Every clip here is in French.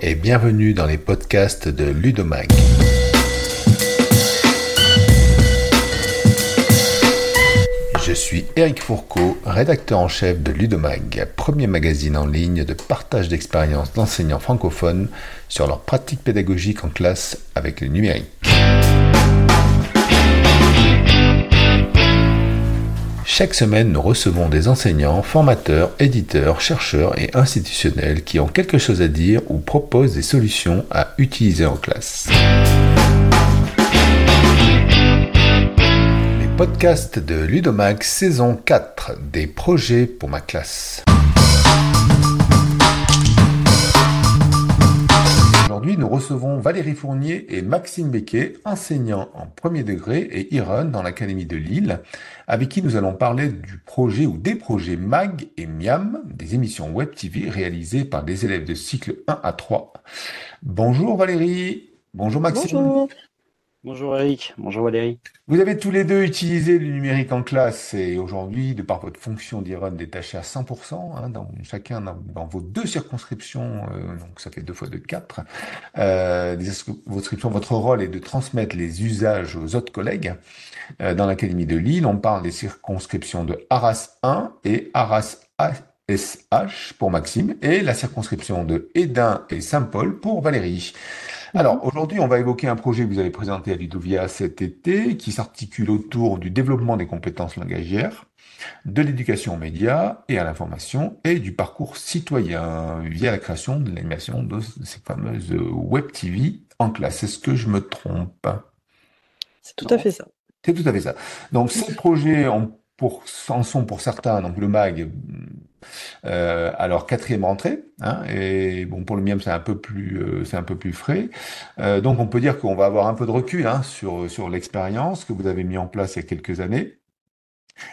Et bienvenue dans les podcasts de Ludomag. Je suis Eric Fourcault, rédacteur en chef de Ludomag, premier magazine en ligne de partage d'expériences d'enseignants francophones sur leurs pratiques pédagogiques en classe avec le numérique. Chaque semaine, nous recevons des enseignants, formateurs, éditeurs, chercheurs et institutionnels qui ont quelque chose à dire ou proposent des solutions à utiliser en classe. Les podcasts de Ludomax saison 4 des projets pour ma classe. Aujourd'hui, nous recevons Valérie Fournier et Maxime Becquet, enseignants en premier degré et IRON dans l'Académie de Lille, avec qui nous allons parler du projet ou des projets MAG et MIAM, des émissions Web TV réalisées par des élèves de cycle 1 à 3. Bonjour Valérie, bonjour Maxime. Bonjour Eric, bonjour Valérie. Vous avez tous les deux utilisé le numérique en classe et aujourd'hui, de par votre fonction d'IRON détachée à 100%, hein, dans, chacun dans, vos deux circonscriptions, euh, donc ça fait deux fois deux, quatre, euh, votre, rôle est de transmettre les usages aux autres collègues. Euh, dans l'Académie de Lille, on parle des circonscriptions de Arras 1 et Arras SH pour Maxime et la circonscription de Edin et Saint-Paul pour Valérie. Alors, aujourd'hui, on va évoquer un projet que vous avez présenté à Ludovia cet été, qui s'articule autour du développement des compétences langagières, de l'éducation aux médias et à l'information, et du parcours citoyen via la création de l'animation de ces fameuses Web TV en classe. Est-ce que je me trompe? C'est tout à fait ça. C'est tout à fait ça. Donc, ces projets ont pour, en sont pour certains, donc le MAG, euh, alors quatrième rentrée, hein, et bon pour le MIAM c'est un peu plus euh, c'est un peu plus frais. Euh, donc on peut dire qu'on va avoir un peu de recul hein, sur sur l'expérience que vous avez mis en place il y a quelques années.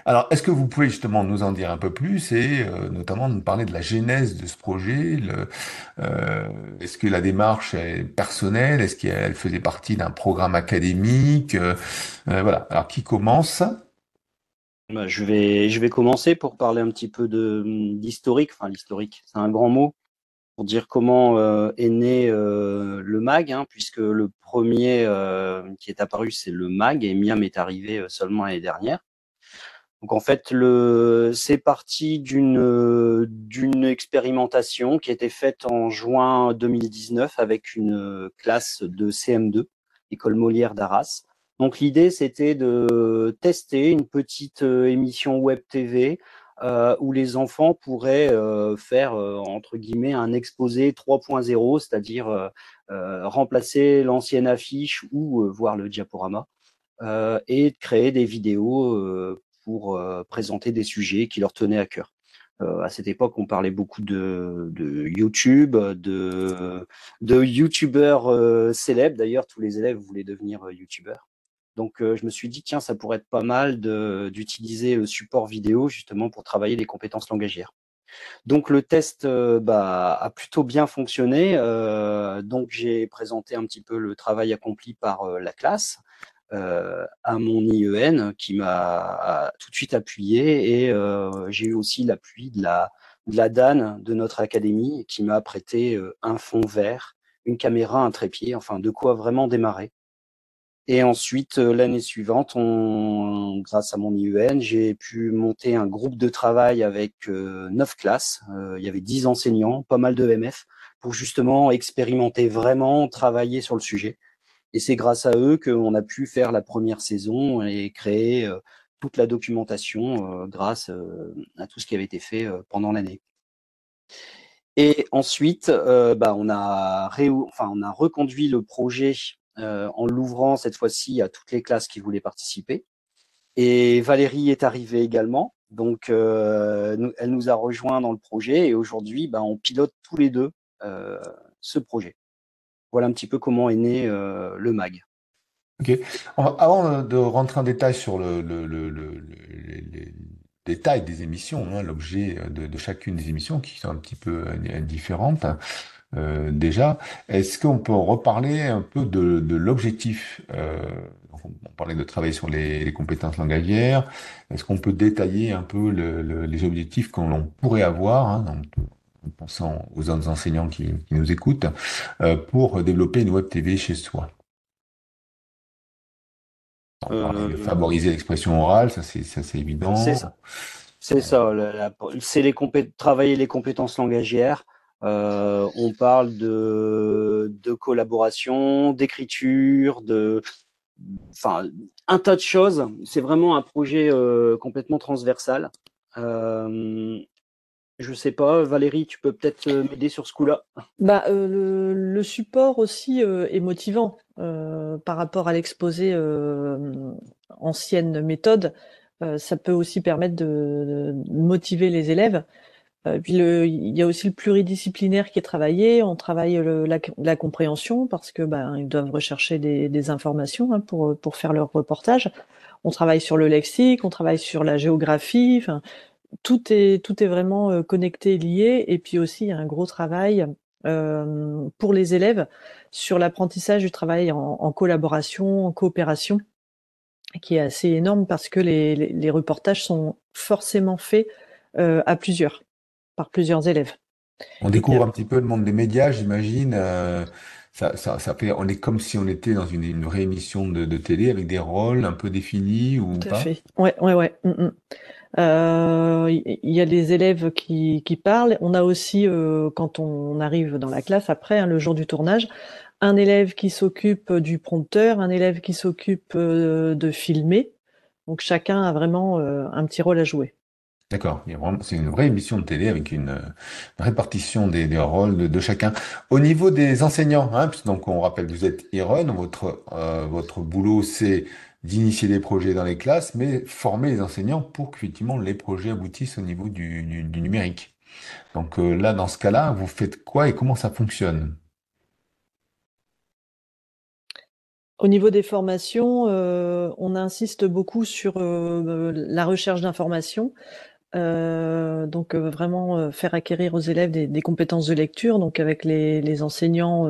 Alors, est-ce que vous pouvez justement nous en dire un peu plus et euh, notamment nous parler de la genèse de ce projet euh, Est-ce que la démarche est personnelle? Est-ce qu'elle faisait partie d'un programme académique? Euh, Voilà. Alors, qui commence? Je, vais, je vais commencer pour parler un petit peu de d'historique. Enfin, l'historique, c'est un grand mot pour dire comment euh, est né euh, le MAG, hein, puisque le premier euh, qui est apparu, c'est le MAG, et Miam est arrivé seulement l'année dernière. Donc en fait, le, c'est parti d'une d'une expérimentation qui a été faite en juin 2019 avec une classe de CM2, école Molière d'Arras, donc l'idée, c'était de tester une petite euh, émission web TV euh, où les enfants pourraient euh, faire, entre guillemets, un exposé 3.0, c'est-à-dire remplacer l'ancienne affiche ou voir le diaporama, et créer des vidéos pour présenter des sujets qui leur tenaient à cœur. à cette époque, on parlait beaucoup de, YouTube, de, de YouTubeurs célèbres. D'ailleurs, tous les élèves voulaient devenir YouTubeurs. Donc, euh, je me suis dit, tiens, ça pourrait être pas mal d'utiliser le support vidéo justement pour travailler les compétences langagières. Donc, le test euh, bah, a plutôt bien fonctionné. Euh, donc, j'ai présenté un petit peu le travail accompli par la classe à mon IEN qui m'a tout de suite appuyé et j'ai eu aussi l'appui de la, de la DAN de notre académie qui m'a prêté un fond vert, une caméra, un trépied, enfin de quoi vraiment démarrer. Et ensuite, euh, l'année suivante, on, grâce à mon IUN, j'ai pu monter un groupe de travail avec euh, neuf classes. Euh, il y avait dix enseignants, pas mal de MF, pour justement expérimenter vraiment, travailler sur le sujet. Et c'est grâce à eux qu'on a pu faire la première saison et créer toute la documentation grâce à tout ce qui avait été fait pendant l'année. Et ensuite, bah, on, a enfin, on a reconduit le projet euh, en l'ouvrant cette fois-ci à toutes les classes qui voulaient participer. Et Valérie est arrivée également, donc euh, elle nous a rejoint dans le projet et aujourd'hui, ben, on pilote tous les deux euh, ce projet. Voilà un petit peu comment est né le MAG. Ok. Avant de rentrer en détail sur le, les détails des émissions, hein, l'objet de, chacune des émissions qui sont un petit peu différentes, euh, déjà. Est-ce qu'on peut reparler un peu de, de l'objectif euh, On parlait de travailler sur les, les compétences langagières. Est-ce qu'on peut détailler un peu le, le, les objectifs qu'on pourrait avoir hein, en pensant aux autres enseignants qui, nous écoutent, euh, pour développer une web TV chez soi? Favoriser l'expression orale, ça c'est évident. C'est ça. C'est ça. C'est les travailler les compétences langagières. Euh, on parle de, collaboration, d'écriture, de, enfin, un tas de choses. C'est vraiment un projet euh, complètement transversal. Euh, je sais pas, Valérie, tu peux peut-être m'aider sur ce coup-là? Bah, le, support aussi est motivant par rapport à l'exposé ancienne méthode. ça peut aussi permettre de motiver les élèves. Euh, puis il y a aussi le pluridisciplinaire qui est travaillé. On travaille le, la, compréhension parce que ben ils doivent rechercher des, informations hein, pour faire leur reportage. On travaille sur le lexique, on travaille sur la géographie. Tout est vraiment euh, connecté, lié. Et puis aussi il y a un gros travail euh, pour les élèves sur l'apprentissage du travail en, collaboration, en coopération, qui est assez énorme parce que les, reportages sont forcément faits à plusieurs par plusieurs élèves. On découvre un petit peu le monde des médias, j'imagine. Euh, ça, ça, ça fait, on est comme si on était dans une, une réémission de, de, télé avec des rôles un peu définis ou Tout pas? À fait. Ouais, ouais, ouais. Il mm, mm. euh, y a des élèves qui, qui parlent. On a aussi, euh, quand on arrive dans la classe après, hein, le jour du tournage, un élève qui s'occupe du prompteur, un élève qui s'occupe euh, de filmer. Donc chacun a vraiment euh, un petit rôle à jouer. D'accord, c'est une vraie émission de télé avec une, répartition des, rôles de, chacun. Au niveau des enseignants, hein, donc on rappelle, vous êtes Iron, votre euh, votre boulot c'est d'initier des projets dans les classes, mais former les enseignants pour qu'effectivement les projets aboutissent au niveau du, numérique. Donc euh, là, dans ce cas-là, vous faites quoi et comment ça fonctionne? Au niveau des formations, euh, on insiste beaucoup sur la recherche d'informations. Euh, donc euh, vraiment euh, faire acquérir aux élèves des, compétences de lecture. Donc avec les, enseignants,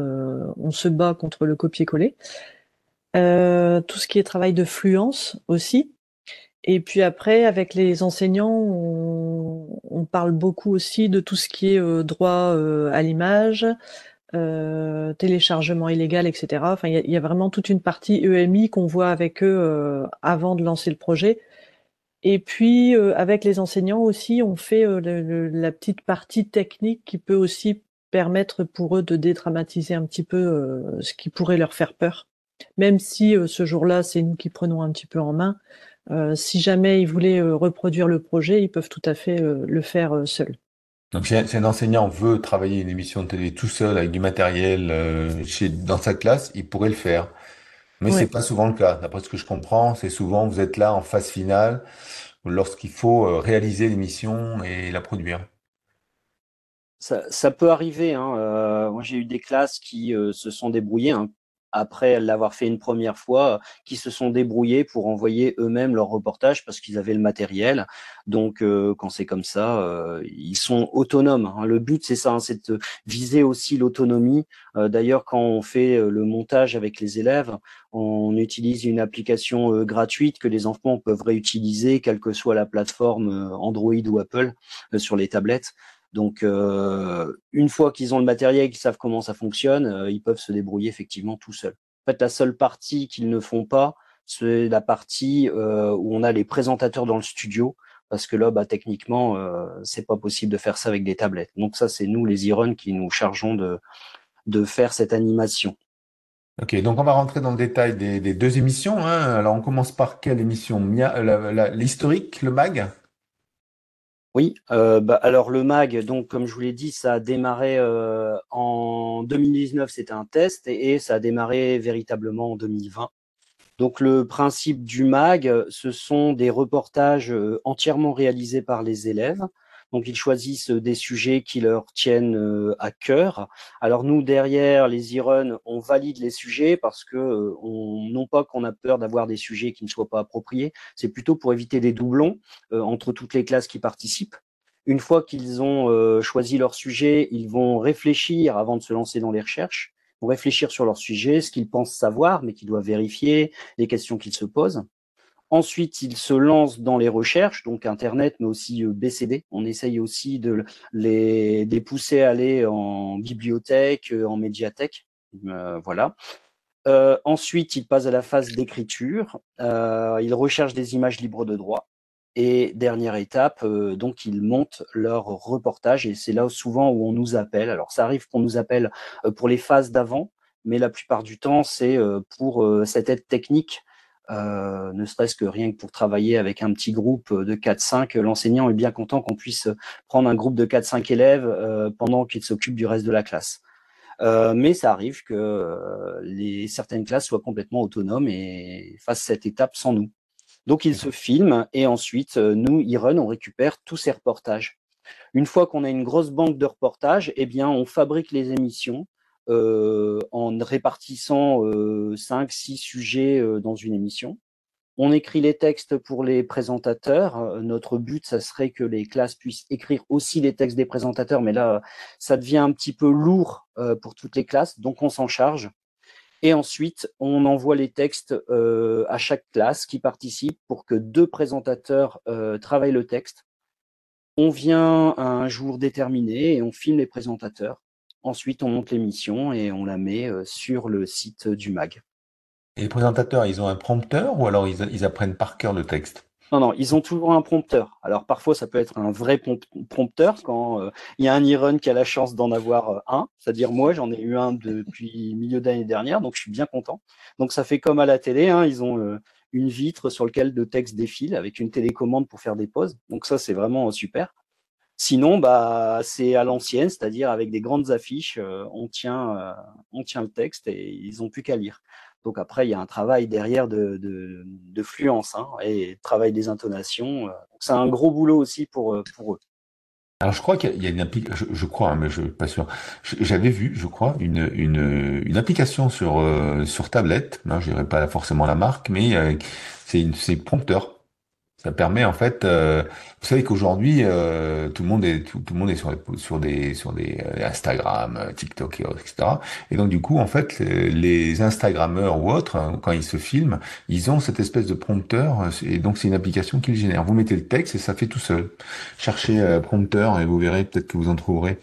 on se bat contre le copier-coller. tout ce qui est travail de fluence aussi. Et puis après, avec les enseignants, on, parle beaucoup aussi de tout ce qui est droit à l'image, téléchargement illégal, etc. Enfin, il y, y, a vraiment toute une partie EMI qu'on voit avec eux avant de lancer le projet et puis, euh, avec les enseignants aussi, on fait euh, la petite partie technique qui peut aussi permettre pour eux de dédramatiser un petit peu euh, ce qui pourrait leur faire peur. Même si ce jour-là, c'est nous qui prenons un petit peu en main. si jamais ils voulaient reproduire le projet, ils peuvent tout à fait le faire seuls. Donc si un, enseignant veut travailler une émission de télé tout seul avec du matériel chez, dans sa classe, il pourrait le faire. Mais c'est pas souvent le cas. D'après ce que je comprends, c'est souvent vous êtes là en phase finale lorsqu'il faut euh, réaliser l'émission et la produire. Ça, peut arriver. Hein. Euh, moi, j'ai eu des classes qui euh, se sont débrouillées. Hein après l'avoir fait une première fois, qui se sont débrouillés pour envoyer eux-mêmes leur reportage parce qu'ils avaient le matériel. Donc, euh, quand c'est comme ça, euh, ils sont autonomes. Hein. Le but, c'est ça, hein, c'est de viser aussi l'autonomie. Euh, d'ailleurs, quand on fait le montage avec les élèves, on utilise une application gratuite que les enfants peuvent réutiliser, quelle que soit la plateforme Android ou Apple sur les tablettes. Donc, euh, une fois qu'ils ont le matériel, qu'ils savent comment ça fonctionne, euh, ils peuvent se débrouiller effectivement tout seuls. En fait, la seule partie qu'ils ne font pas, c'est la partie euh, où on a les présentateurs dans le studio, parce que là, bah, techniquement, c'est pas possible de faire ça avec des tablettes. Donc ça, c'est nous, les Iron, qui nous chargeons de, de faire cette animation. Ok, donc on va rentrer dans le détail des, deux émissions. Hein. Alors on commence par quelle émission? L'historique, le mag? Oui, euh, bah, alors le MAG, donc comme je vous l'ai dit, ça a démarré euh, en 2019, c'était un test, et, ça a démarré véritablement en 2020. Donc le principe du MAG, ce sont des reportages euh, entièrement réalisés par les élèves. Donc ils choisissent des sujets qui leur tiennent euh, à cœur. Alors nous derrière les e on valide les sujets parce que euh, on, non pas qu'on a peur d'avoir des sujets qui ne soient pas appropriés, c'est plutôt pour éviter des doublons euh, entre toutes les classes qui participent. Une fois qu'ils ont choisi leur sujet, ils vont réfléchir avant de se lancer dans les recherches, vont réfléchir sur leur sujet, ce qu'ils pensent savoir, mais qu'ils doivent vérifier, les questions qu'ils se posent. Ensuite, ils se lancent dans les recherches, donc Internet, mais aussi BCD. On essaye aussi de les, les pousser à aller en bibliothèque, en médiathèque. voilà. Euh, ensuite, ils passent à la phase d'écriture. Euh, ils recherchent des images libres de droit. Et dernière étape, euh, donc ils montent leur reportage et c'est là souvent où on nous appelle. Alors ça arrive qu'on nous appelle pour les phases d'avant, mais la plupart du temps c'est pour cette aide technique, ne serait-ce que rien que pour travailler avec un petit groupe de 4-5. L'enseignant est bien content qu'on puisse prendre un groupe de 4-5 élèves pendant qu'il s'occupe du reste de la classe. Euh, mais ça arrive que euh, les, certaines classes soient complètement autonomes et fassent cette étape sans nous. Donc ils se filment et ensuite, euh, nous, Iron, on récupère tous ces reportages. Une fois qu'on a une grosse banque de reportages, eh bien, on fabrique les émissions euh, en répartissant euh, 5-6 sujets dans une émission. On écrit les textes pour les présentateurs. Euh, notre but, ça serait que les classes puissent écrire aussi les textes des présentateurs, mais là, ça devient un petit peu lourd euh, pour toutes les classes, donc on s'en charge. Et ensuite, on envoie les textes euh, à chaque classe qui participe pour que deux présentateurs travaillent le texte. On vient à un jour déterminé et on filme les présentateurs. Ensuite, on monte l'émission et on la met sur le site du MAG. Et les présentateurs, ils ont un prompteur ou alors ils, apprennent par cœur le texte? Non, non, ils ont toujours un prompteur. Alors parfois, ça peut être un vrai prompteur quand euh, il y a un e-run qui a la chance d'en avoir euh, un. C'est-à-dire moi, j'en ai eu un depuis milieu d'année dernière, donc je suis bien content. Donc ça fait comme à la télé, hein, ils ont euh, une vitre sur laquelle le texte défile avec une télécommande pour faire des pauses. Donc ça, c'est vraiment super. Sinon, bah, c'est à l'ancienne, c'est-à-dire avec des grandes affiches, on tient, on tient le texte et ils ont plus qu'à lire. Donc après, il y a un travail derrière de, de, fluence hein, et travail des intonations. Euh. C'est un gros boulot aussi pour, euh, pour eux. Alors je crois qu'il y a une application, je, crois, hein, mais je suis pas sûr. J'avais vu, je crois, une, une, une application sur euh, sur tablette. Non, je dirais pas forcément la marque, mais c'est c'est prompteur. Ça permet en fait, euh, vous savez qu'aujourd'hui euh, tout le monde est tout, le monde est sur, sur des sur des euh, Instagram, TikTok et autres, etc. Et donc du coup en fait les, Instagrammeurs ou autres hein, quand ils se filment, ils ont cette espèce de prompteur et donc c'est une application qu'ils génèrent. Vous mettez le texte et ça fait tout seul. Cherchez prompteur et vous verrez peut-être que vous en trouverez.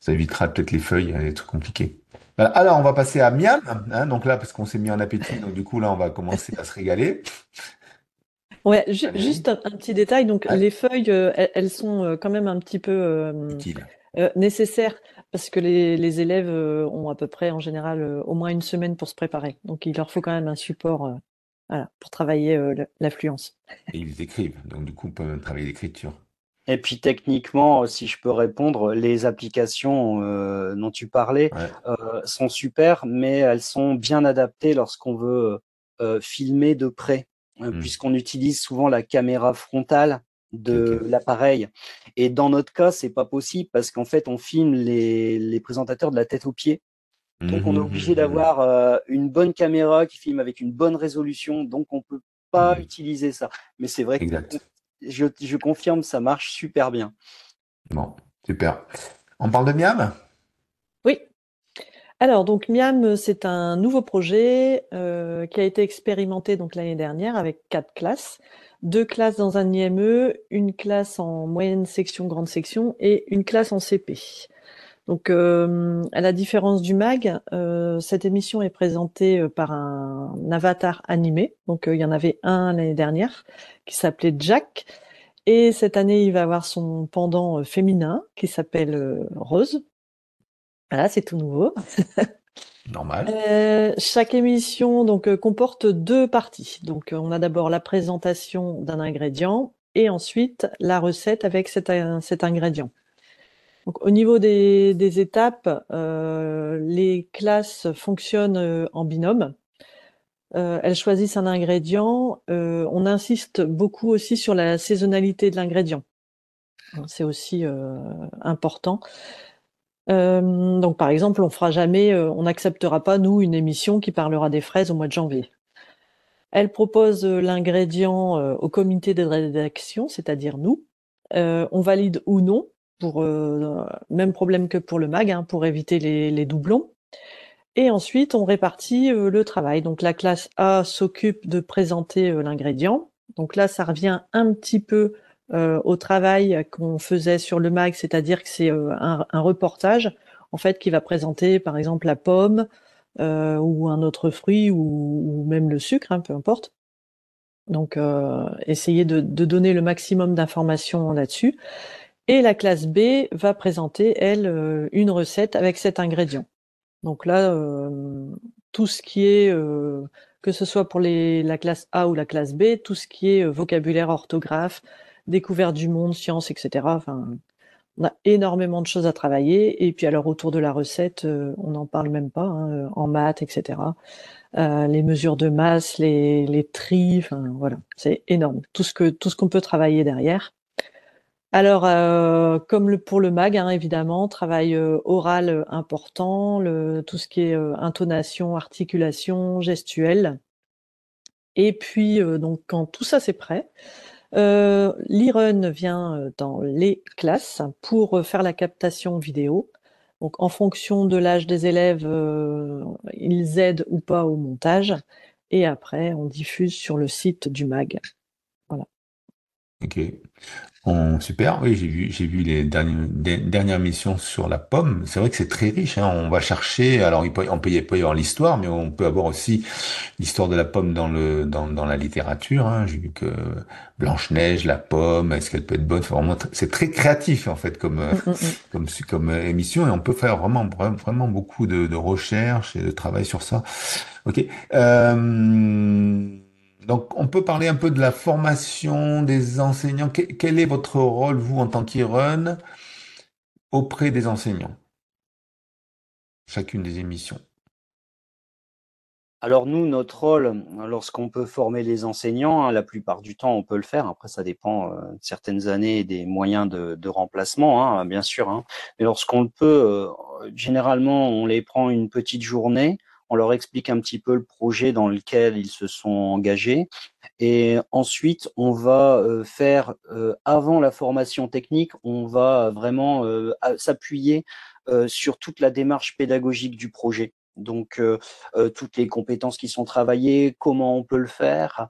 Ça évitera peut-être les feuilles, les trucs compliqués. Alors on va passer à Miam, hein, donc là parce qu'on s'est mis en appétit, donc du coup là on va commencer à se régaler. Ouais, juste un, petit détail. Donc, les feuilles, euh, elles, sont euh, quand même un petit peu euh, nécessaires parce que les, les élèves ont à peu près, en général, au moins une semaine pour se préparer. Donc, il leur faut quand même un support voilà, pour travailler l'affluence. Et ils écrivent. Donc, du coup, on peut travailler l'écriture. Et puis techniquement, si je peux répondre, les applications dont tu parlais sont super, mais elles sont bien adaptées lorsqu'on veut filmer de près. Euh, mmh. puisqu'on utilise souvent la caméra frontale de l'appareil. Et dans notre cas, c'est pas possible parce qu'en fait, on filme les, les, présentateurs de la tête aux pieds. Donc, on est mmh, obligé mmh, d'avoir euh, une bonne caméra qui filme avec une bonne résolution. Donc, on peut pas utiliser ça. Mais c'est vrai que je, je, confirme, ça marche super bien. Bon, super. On parle de Miam? Alors donc Miam, c'est un nouveau projet euh, qui a été expérimenté donc l'année dernière avec quatre classes, deux classes dans un IME, une classe en moyenne section, grande section et une classe en CP. Donc euh, à la différence du mag, euh, cette émission est présentée par un avatar animé. Donc il y en avait un l'année dernière qui s'appelait Jack. Et cette année, il va avoir son pendant féminin qui s'appelle Rose. Voilà, c'est tout nouveau. Normal. Euh, chaque émission donc euh, comporte deux parties. Donc euh, on a d'abord la présentation d'un ingrédient et ensuite la recette avec cet, cet ingrédient. Donc, au niveau des, des étapes, les classes fonctionnent en binôme. elles choisissent un ingrédient. on insiste beaucoup aussi sur la saisonnalité de l'ingrédient. C'est aussi important. Euh, donc, par exemple, on fera jamais, euh, on n'acceptera pas nous une émission qui parlera des fraises au mois de janvier. Elle propose euh, l'ingrédient au comité de rédaction, c'est-à-dire nous. on valide ou non, pour même problème que pour le mag, hein, pour éviter les, doublons. Et ensuite, on répartit le travail. Donc, la classe A s'occupe de présenter l'ingrédient, Donc là, ça revient un petit peu au travail qu'on faisait sur le mag, c'est-à-dire que c'est un, reportage en fait qui va présenter par exemple la pomme ou un autre fruit ou, même le sucre, hein, peu importe. Donc, essayer de, de, donner le maximum d'informations là-dessus. Et la classe B va présenter, elle, une recette avec cet ingrédient. Donc là, tout ce qui est, que ce soit pour les, la classe A ou la classe B, tout ce qui est vocabulaire, orthographe, découverte du monde, sciences, etc. Enfin, on a énormément de choses à travailler. Et puis alors autour de la recette, on n'en parle même pas, hein, en maths, etc. Euh, les mesures de masse, les, les enfin voilà, c'est énorme. Tout ce que tout ce qu'on peut travailler derrière. Alors, euh, comme pour le mag, hein, évidemment, travail euh, oral important, tout ce qui est intonation, articulation, gestuelle. Et puis, donc, quand tout ça c'est prêt, euh, l'e-run vient dans les classes pour faire la captation vidéo. Donc, en fonction de l'âge des élèves, euh, ils aident ou pas au montage. Et après, on diffuse sur le site du MAG. Voilà. Super, oui, j'ai vu, j'ai vu les dernières, missions sur la pomme. C'est vrai que c'est très riche. Hein. On va chercher. Alors, il peut, on peut y, avoir l'histoire, mais on peut avoir aussi l'histoire de la pomme dans le dans, dans la littérature. Hein. J'ai vu que Blanche Neige, la pomme, est-ce qu'elle peut être bonne? Vraiment, c'est très créatif en fait comme mm, mm, mm. comme comme euh, émission et on peut faire vraiment vraiment beaucoup de, de recherches et de travail sur ça. Ok. Euh... Donc, on peut parler un peu de la formation des enseignants. Quel est votre rôle, vous, en tant qu'IRUN, auprès des enseignants? Chacune des émissions. Alors nous, notre rôle, lorsqu'on peut former les enseignants, hein, la plupart du temps, on peut le faire. Après, ça dépend euh, de certaines années et des moyens de, remplacement, hein, bien sûr. Hein. Mais lorsqu'on le peut, euh, généralement, on les prend une petite journée on leur explique un petit peu le projet dans lequel ils se sont engagés. Et ensuite, on va euh, faire, euh, avant la formation technique, on va vraiment euh, s'appuyer sur toute la démarche pédagogique du projet. Donc, toutes les compétences qui sont travaillées, comment on peut le faire,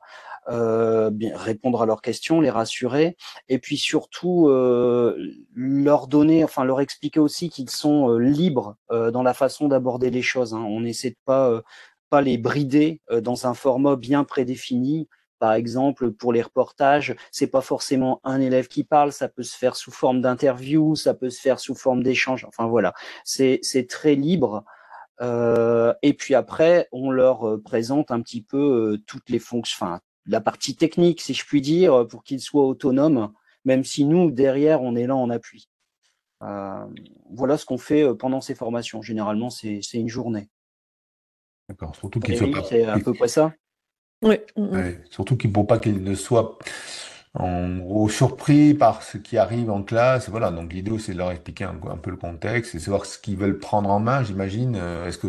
euh, répondre à leurs questions, les rassurer, et puis surtout euh, leur donner, enfin leur expliquer aussi qu'ils sont euh, libres dans la façon d'aborder les choses. Hein. On n'essaie de pas pas les brider dans un format bien prédéfini. Par exemple, pour les reportages, c'est pas forcément un élève qui parle, ça peut se faire sous forme d'interview, ça peut se faire sous forme d'échange. Enfin voilà, c'est c'est très libre. Euh, et puis après, on leur présente un petit peu toutes les fonctions, enfin la partie technique, si je puis dire, pour qu'ils soient autonomes, même si nous, derrière, on est là en appui. Euh, voilà ce qu'on fait euh, pendant ces formations. Généralement, c'est une journée. D'accord. Surtout qu'ils soient pas. C'est à peu près ça. Oui. Surtout qu'il ne faut pas qu'ils ne soient en gros surpris par ce qui arrive en classe. Voilà. Donc l'idée, c'est de leur expliquer un, peu le contexte et savoir ce qu'ils veulent prendre en main. J'imagine. Euh, est-ce que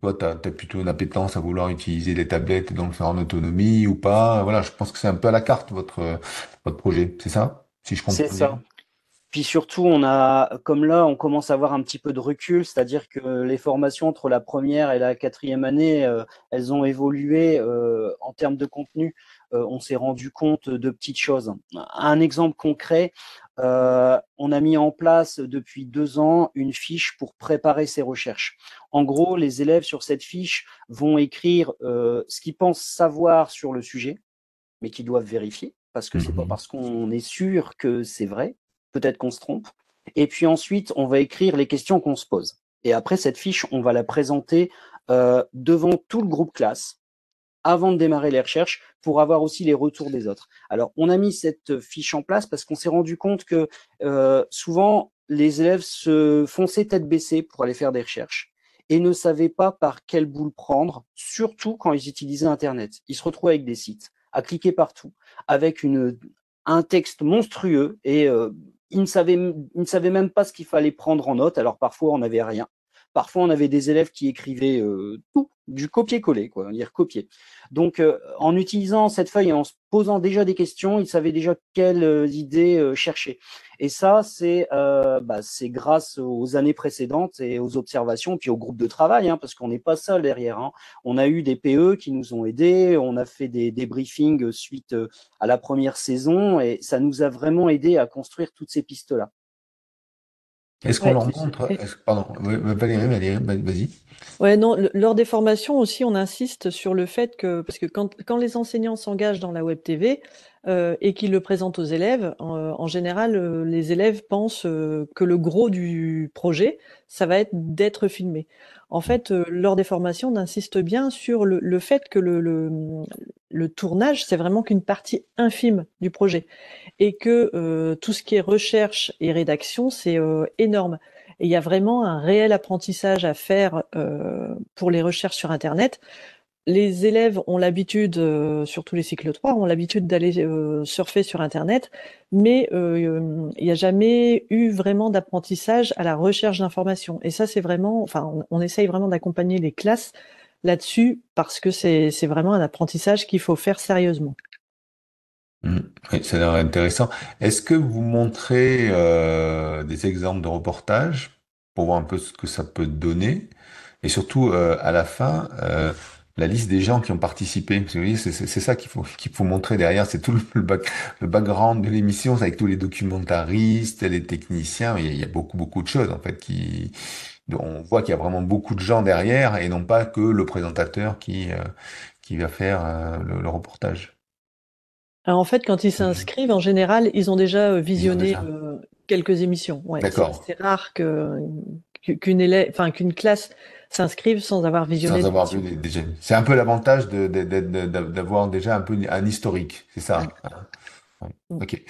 toi, tu as, plutôt une appétence à vouloir utiliser les tablettes et donc le faire en autonomie ou pas. Voilà, je pense que c'est un peu à la carte votre, votre projet, c'est ça? Si je comprends C'est ça. Puis surtout, on a, comme là, on commence à avoir un petit peu de recul, c'est-à-dire que les formations entre la première et la quatrième année, euh, elles ont évolué euh, en termes de contenu. Euh, on s'est rendu compte de petites choses. Un exemple concret, euh, on a mis en place depuis deux ans une fiche pour préparer ses recherches. En gros, les élèves sur cette fiche vont écrire euh, ce qu'ils pensent savoir sur le sujet, mais qu'ils doivent vérifier, parce que c'est pas mhm. parce qu'on est sûr que c'est vrai, peut-être qu'on se trompe. Et puis ensuite, on va écrire les questions qu'on se pose. Et après, cette fiche, on va la présenter euh, devant tout le groupe classe avant de démarrer les recherches pour avoir aussi les retours des autres. Alors, on a mis cette fiche en place parce qu'on s'est rendu compte que euh, souvent, les élèves se fonçaient tête baissée pour aller faire des recherches et ne savaient pas par quelle boule prendre, surtout quand ils utilisaient Internet. Ils se retrouvaient avec des sites, à cliquer partout, avec un texte monstrueux et euh, ils, ne savaient, ils ne savaient même pas ce qu'il fallait prendre en note. Alors parfois, on n'avait rien. Parfois, on avait des élèves qui écrivaient euh, tout du copier-coller, quoi, dire copier. Donc, euh, en utilisant cette feuille et en se posant déjà des questions, il savait déjà quelles euh, idées chercher. Et ça, c'est bah, c'est grâce aux années précédentes et aux observations, puis au groupe de travail, hein, parce qu'on n'est pas seul derrière. Hein. On a eu des PE qui nous ont aidés, on a fait des, des briefings suite à la première saison, et ça nous a vraiment aidé à construire toutes ces pistes-là. Est-ce qu'on leur montre Pardon, Valérie, vas-y. Ouais, non, lors des formations aussi, on insiste sur le fait que, parce que quand, quand les enseignants s'engagent dans la Web TV euh, et qu'ils le présentent aux élèves, en, général, euh, les élèves pensent euh, que le gros du projet, ça va être d'être filmé. En fait, euh, lors des formations, on insiste bien sur le, le fait que le, le, le tournage, c'est vraiment qu'une partie infime du projet et que euh, tout ce qui est recherche et rédaction, c'est énorme. Et il y a vraiment un réel apprentissage à faire euh, pour les recherches sur Internet. Les élèves ont l'habitude, euh, surtout les cycles 3, ont l'habitude d'aller euh, surfer sur Internet, mais il n'y a jamais eu vraiment d'apprentissage à la recherche d'informations. Et ça, c'est vraiment, on, essaye vraiment d'accompagner les classes là-dessus parce que c'est vraiment un apprentissage qu'il faut faire sérieusement. Mmh. Oui, ça a l'air intéressant. Est-ce que vous montrez euh, des exemples de reportages pour voir un peu ce que ça peut donner? Et surtout, euh, à la fin, euh, la liste des gens qui ont participé. Parce que vous voyez, c'est c'est- ça qu'il faut, qu'il faut montrer derrière. C'est tout le, le back- le background de l'émission, c'est avec tous les documentaristes, les techniciens. Il y a, il y a beaucoup, beaucoup de choses, en fait, qui, on voit qu'il y a vraiment beaucoup de gens derrière et non pas que le présentateur qui, qui va faire le reportage. Alors en fait, quand ils s'inscrivent, en général, ils ont déjà euh, visionné euh, quelques émissions. Ouais, D'accord. C'est rare que qu'une élève, enfin qu'une classe s'inscrive sans avoir visionné. Sans avoir vu déjà. C'est un peu l'avantage de, d'avoir déjà un peu un historique, c'est ça. Ouais. Mm. Ok.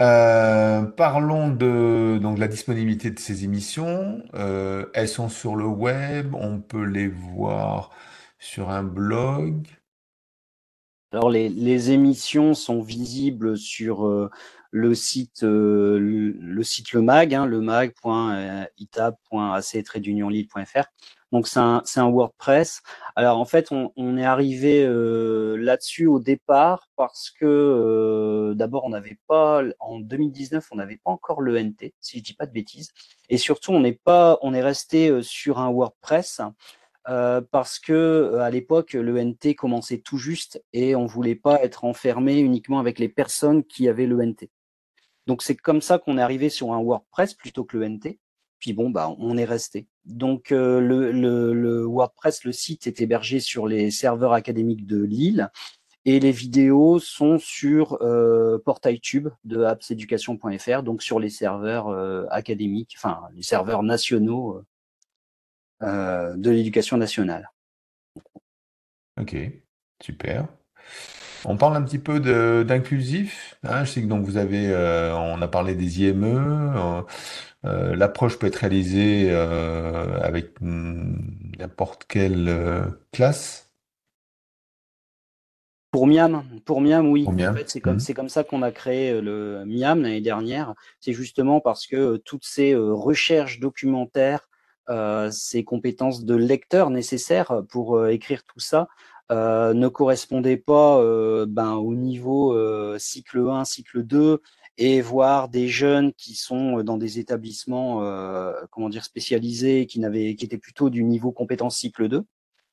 Euh, parlons de donc la disponibilité de ces émissions. Euh, elles sont sur le web. On peut les voir sur un blog. Alors les, les, émissions sont visibles sur euh, le site euh, le, site le mag, hein, le mag.itab.ac-lille.fr. Donc c'est un, WordPress. Alors en fait on, est arrivé euh, là-dessus au départ parce que d'abord on n'avait pas en 2019 on n'avait pas encore le NT si je dis pas de bêtises et surtout on n'est pas on est resté sur un WordPress euh, parce que euh, à l'époque le NT commençait tout juste et on voulait pas être enfermé uniquement avec les personnes qui avaient le NT. Donc c'est comme ça qu'on est arrivé sur un WordPress plutôt que le NT. Puis bon bah on est resté. Donc euh, le, WordPress, le site est hébergé sur les serveurs académiques de Lille et les vidéos sont sur euh, portail tube de appseducation.fr, donc sur les serveurs académiques, enfin les serveurs nationaux euh, de l'éducation nationale. Ok, super. On parle un petit peu d'inclusif. Hein, je sais que donc vous avez, euh, on a parlé des IME. Euh, l'approche peut être réalisée avec n'importe quelle classe. Pour Miam, pour Miam, oui. En fait, c'est comme, mmh. comme ça qu'on a créé le Miam l'année dernière. C'est justement parce que toutes ces recherches documentaires euh, ces compétences de lecteur nécessaires pour euh, écrire tout ça euh, ne correspondaient pas ben, au niveau cycle 1, cycle 2 et voir des jeunes qui sont dans des établissements comment dire spécialisés qui n'avaient qui étaient plutôt du niveau compétence cycle 2.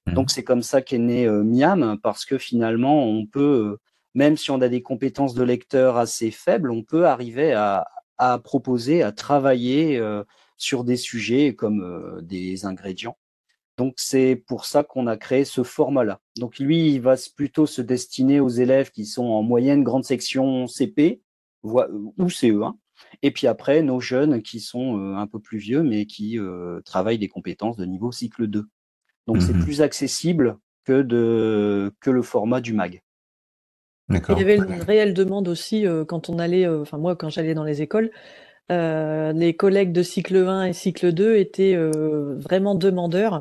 Mmh. Donc c'est comme ça qu'est né Miam parce que finalement on peut même si on a des compétences de lecteur assez faibles, on peut arriver à, à proposer, à travailler sur des sujets comme euh, des ingrédients. Donc c'est pour ça qu'on a créé ce format-là. Donc lui, il va plutôt se destiner aux élèves qui sont en moyenne grande section CP ou CE1. Et puis après, nos jeunes qui sont euh, un peu plus vieux, mais qui euh, travaillent des compétences de niveau cycle 2. Donc c'est mmh plus accessible que, de, que le format du MAG. Il y avait une réelle demande aussi quand on allait, enfin moi quand j'allais dans les écoles, euh, les collègues de cycle 1 et cycle 2 étaient euh, vraiment demandeurs euh,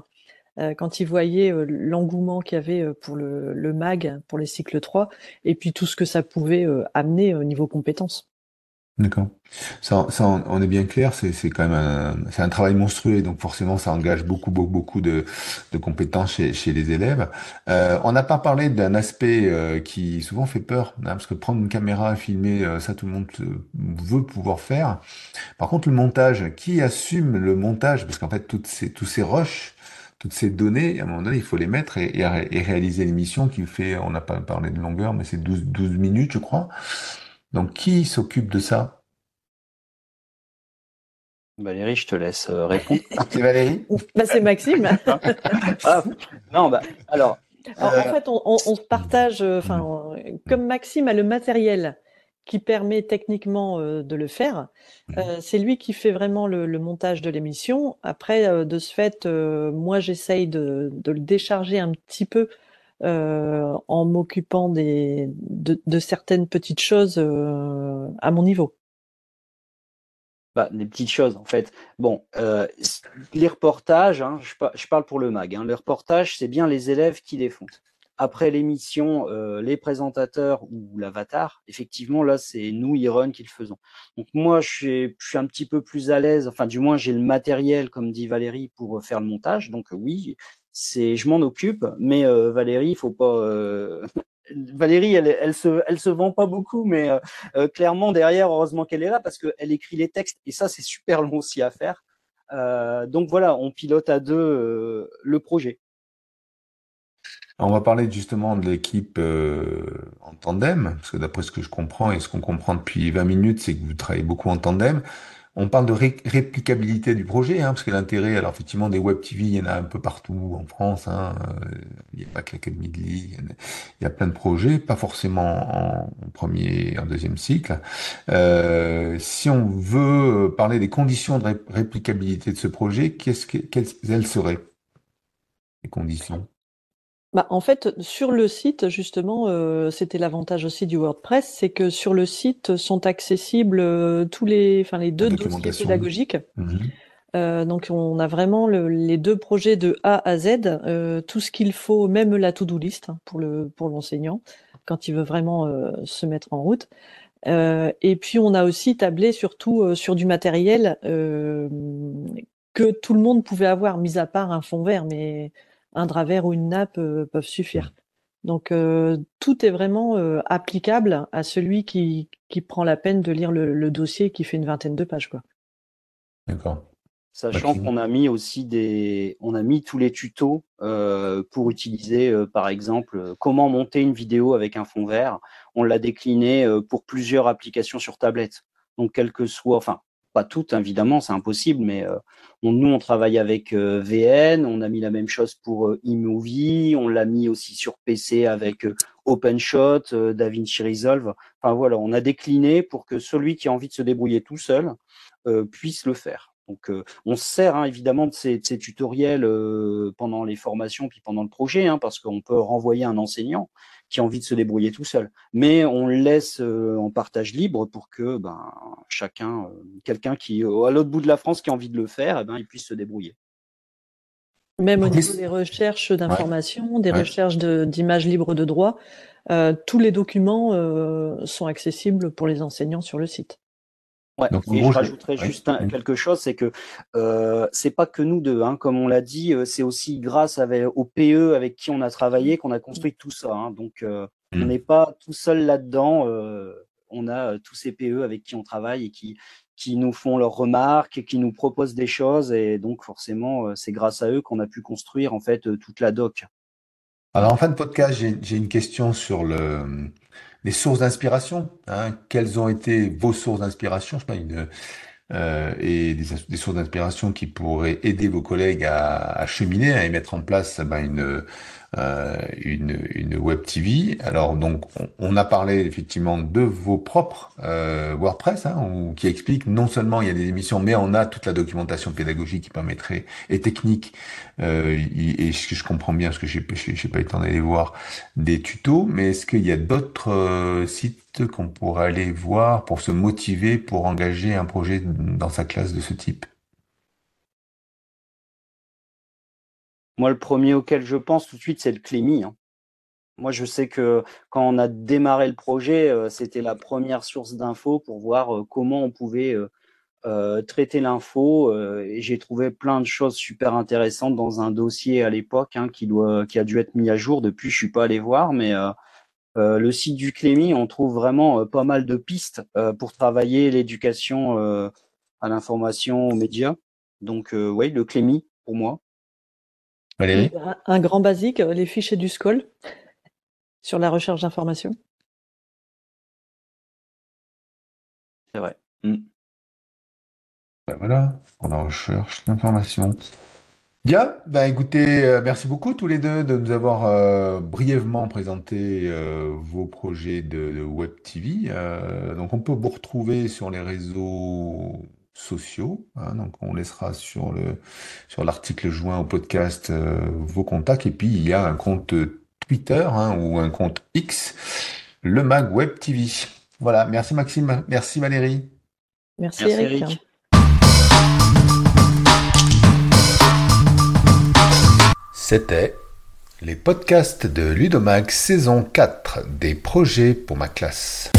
quand ils voyaient l'engouement qu'il y avait pour le, MAG, pour les cycles 3, et puis tout ce que ça pouvait amener au niveau compétences. D'accord. Ça, on est bien clair, c'est quand même un, travail monstrueux, donc forcément ça engage beaucoup, beaucoup, beaucoup de, compétences chez, les élèves. Euh, on n'a pas parlé d'un aspect euh, qui souvent fait peur, hein, parce que prendre une caméra, filmer, euh, ça tout le monde euh, veut pouvoir faire. Par contre, le montage, qui assume le montage? Parce qu'en fait, toutes ces, tous ces rushs, toutes ces données, à un moment donné, il faut les mettre et, et, et réaliser l'émission qui fait, on n'a pas parlé de longueur, mais c'est 12, 12 minutes, je crois. Donc, qui s'occupe de ça? Valérie, je te laisse euh, répondre. c'est Valérie? Bah, C'est Maxime. ah, non, bah, alors. En, euh... en fait, on, on, on, se partage, euh, enfin, comme Maxime a le matériel qui permet techniquement euh, de le faire, euh, c'est lui qui fait vraiment le, le montage de l'émission. Après, de ce fait, moi, j'essaye de, de, le décharger un petit peu en m'occupant des, de, de, certaines petites choses à mon niveau bah, des petites choses en fait. Bon, euh, les reportages, hein, je, je, parle pour le mag, hein, les reportages, c'est bien les élèves qui les font. Après l'émission, euh, les présentateurs ou l'avatar, effectivement, là, c'est nous, Iron, qui le faisons. Donc moi, je suis, un petit peu plus à l'aise, enfin du moins, j'ai le matériel, comme dit Valérie, pour faire le montage. Donc oui, c'est, je m'en occupe, mais euh, Valérie, il faut pas, euh, Valérie, elle, elle se, elle se vend pas beaucoup, mais euh, euh, clairement derrière, heureusement qu'elle est là parce qu'elle écrit les textes et ça c'est super long aussi à faire. Euh, donc voilà, on pilote à deux euh, le projet. On va parler justement de l'équipe euh, en tandem, parce que d'après ce que je comprends et ce qu'on comprend depuis 20 minutes, c'est que vous travaillez beaucoup en tandem. On parle de ré réplicabilité du projet, hein, parce que l'intérêt, alors effectivement, des web TV, il y en a un peu partout en France. Hein, euh, il n'y a pas que l'Académie de Lille, il y a plein de projets, pas forcément en, premier, en deuxième cycle. Euh, si on veut parler des conditions de ré réplicabilité de ce projet, qu'est-ce que, quelles elles seraient les conditions? Bah, en fait, sur le site, justement, euh, c'était l'avantage aussi du WordPress, c'est que sur le site sont accessibles euh, tous les, enfin les deux dossiers pédagogiques. Mmh. Euh, donc on a vraiment le, les deux projets de A à Z, euh, tout ce qu'il faut, même la to-do list hein, pour le pour l'enseignant quand il veut vraiment euh, se mettre en route. et puis on a aussi tablé surtout sur du matériel que tout le monde pouvait avoir, mis à part un fond vert, mais un drap vert ou une nappe euh, peuvent suffire. Donc euh, tout est vraiment euh, applicable à celui qui, qui prend la peine de lire le, le dossier qui fait une vingtaine de pages. Quoi. D'accord. Sachant qu'on a mis aussi des, on a mis tous les tutos euh, pour utiliser, euh, par exemple, comment monter une vidéo avec un fond vert. On l'a décliné euh, pour plusieurs applications sur tablette. Donc, quel que soit, enfin, pas toutes évidemment, c'est impossible, mais euh, on, nous on travaille avec euh, VN, on a mis la même chose pour euh, eMovie, on l'a mis aussi sur PC avec OpenShot, DaVinci Resolve. Enfin voilà, on a décliné pour que celui qui a envie de se débrouiller tout seul puisse le faire. Donc, on se sert hein, évidemment de ces, tutoriels pendant les formations puis pendant le projet, hein, parce qu'on peut renvoyer un enseignant qui a envie de se débrouiller tout seul. Mais on le laisse euh, en partage libre pour que ben, chacun, euh, quelqu'un qui à l'autre bout de la France qui a envie de le faire, eh ben, il puisse se débrouiller. Même au niveau des recherches d'informations, ouais. des ouais. recherches d'images libres de droit, euh, tous les documents sont accessibles pour les enseignants sur le site. Ouais, Donc, et je rajouterais je... juste un, quelque chose, c'est que euh, c'est pas que nous deux, hein, comme on l'a dit, euh, c'est aussi grâce avec, au PE avec qui on a travaillé qu'on a construit tout ça. Hein, donc euh, on n'est pas tout seul là-dedans. Euh, on a tous ces PE avec qui on travaille et qui qui nous font leurs remarques, qui nous proposent des choses, et donc forcément c'est grâce à eux qu'on a pu construire en fait toute la doc. Alors en fin de podcast, j'ai une question sur le sources d'inspiration. Hein, quelles ont été vos sources d'inspiration? Je sais pas, euh, et des, sources d'inspiration qui pourraient aider vos collègues à, cheminer, à y mettre en place ben, une, une, une web TV. Alors donc on, a parlé effectivement de vos propres euh, WordPress, hein, qui explique non seulement il y a des émissions, mais on a toute la documentation pédagogique qui permettrait et technique. Euh, et, ce que je comprends bien, parce que j'ai j'ai pas eu le temps d'aller voir des tutos, mais est-ce qu'il y a d'autres euh, sites qu'on pourrait aller voir pour se motiver pour engager un projet dans sa classe de ce type? Moi, le premier auquel je pense tout de suite, c'est le Clémy. Hein. Moi, je sais que quand on a démarré le projet, c'était la première source d'infos pour voir comment on pouvait traiter l'info. et j'ai trouvé plein de choses super intéressantes dans un dossier à l'époque hein, qui, doit, qui a dû être mis à jour. Depuis, je suis pas allé voir, mais le site du Clémy, on trouve vraiment pas mal de pistes pour travailler l'éducation à l'information, aux médias. Donc, oui, le Clémy, pour moi. Valérie un, grand basique, les fichiers du SCOL sur la recherche d'informations. C'est vrai. Mm. Ben voilà, on la recherche d'informations. Bien, ben écoutez, euh, merci beaucoup tous les deux de nous avoir euh, brièvement présenté euh, vos projets de, Web TV. donc on peut vous retrouver sur les réseaux sociaux. Hein. donc on laissera sur le sur l'article joint au podcast vos contacts. Et puis il y a un compte Twitter hein, ou un compte X, le Mag Web TV. Voilà, merci Maxime, merci Valérie. Merci, Eric. C'était les podcasts de Ludomag saison 4 des projets pour ma classe.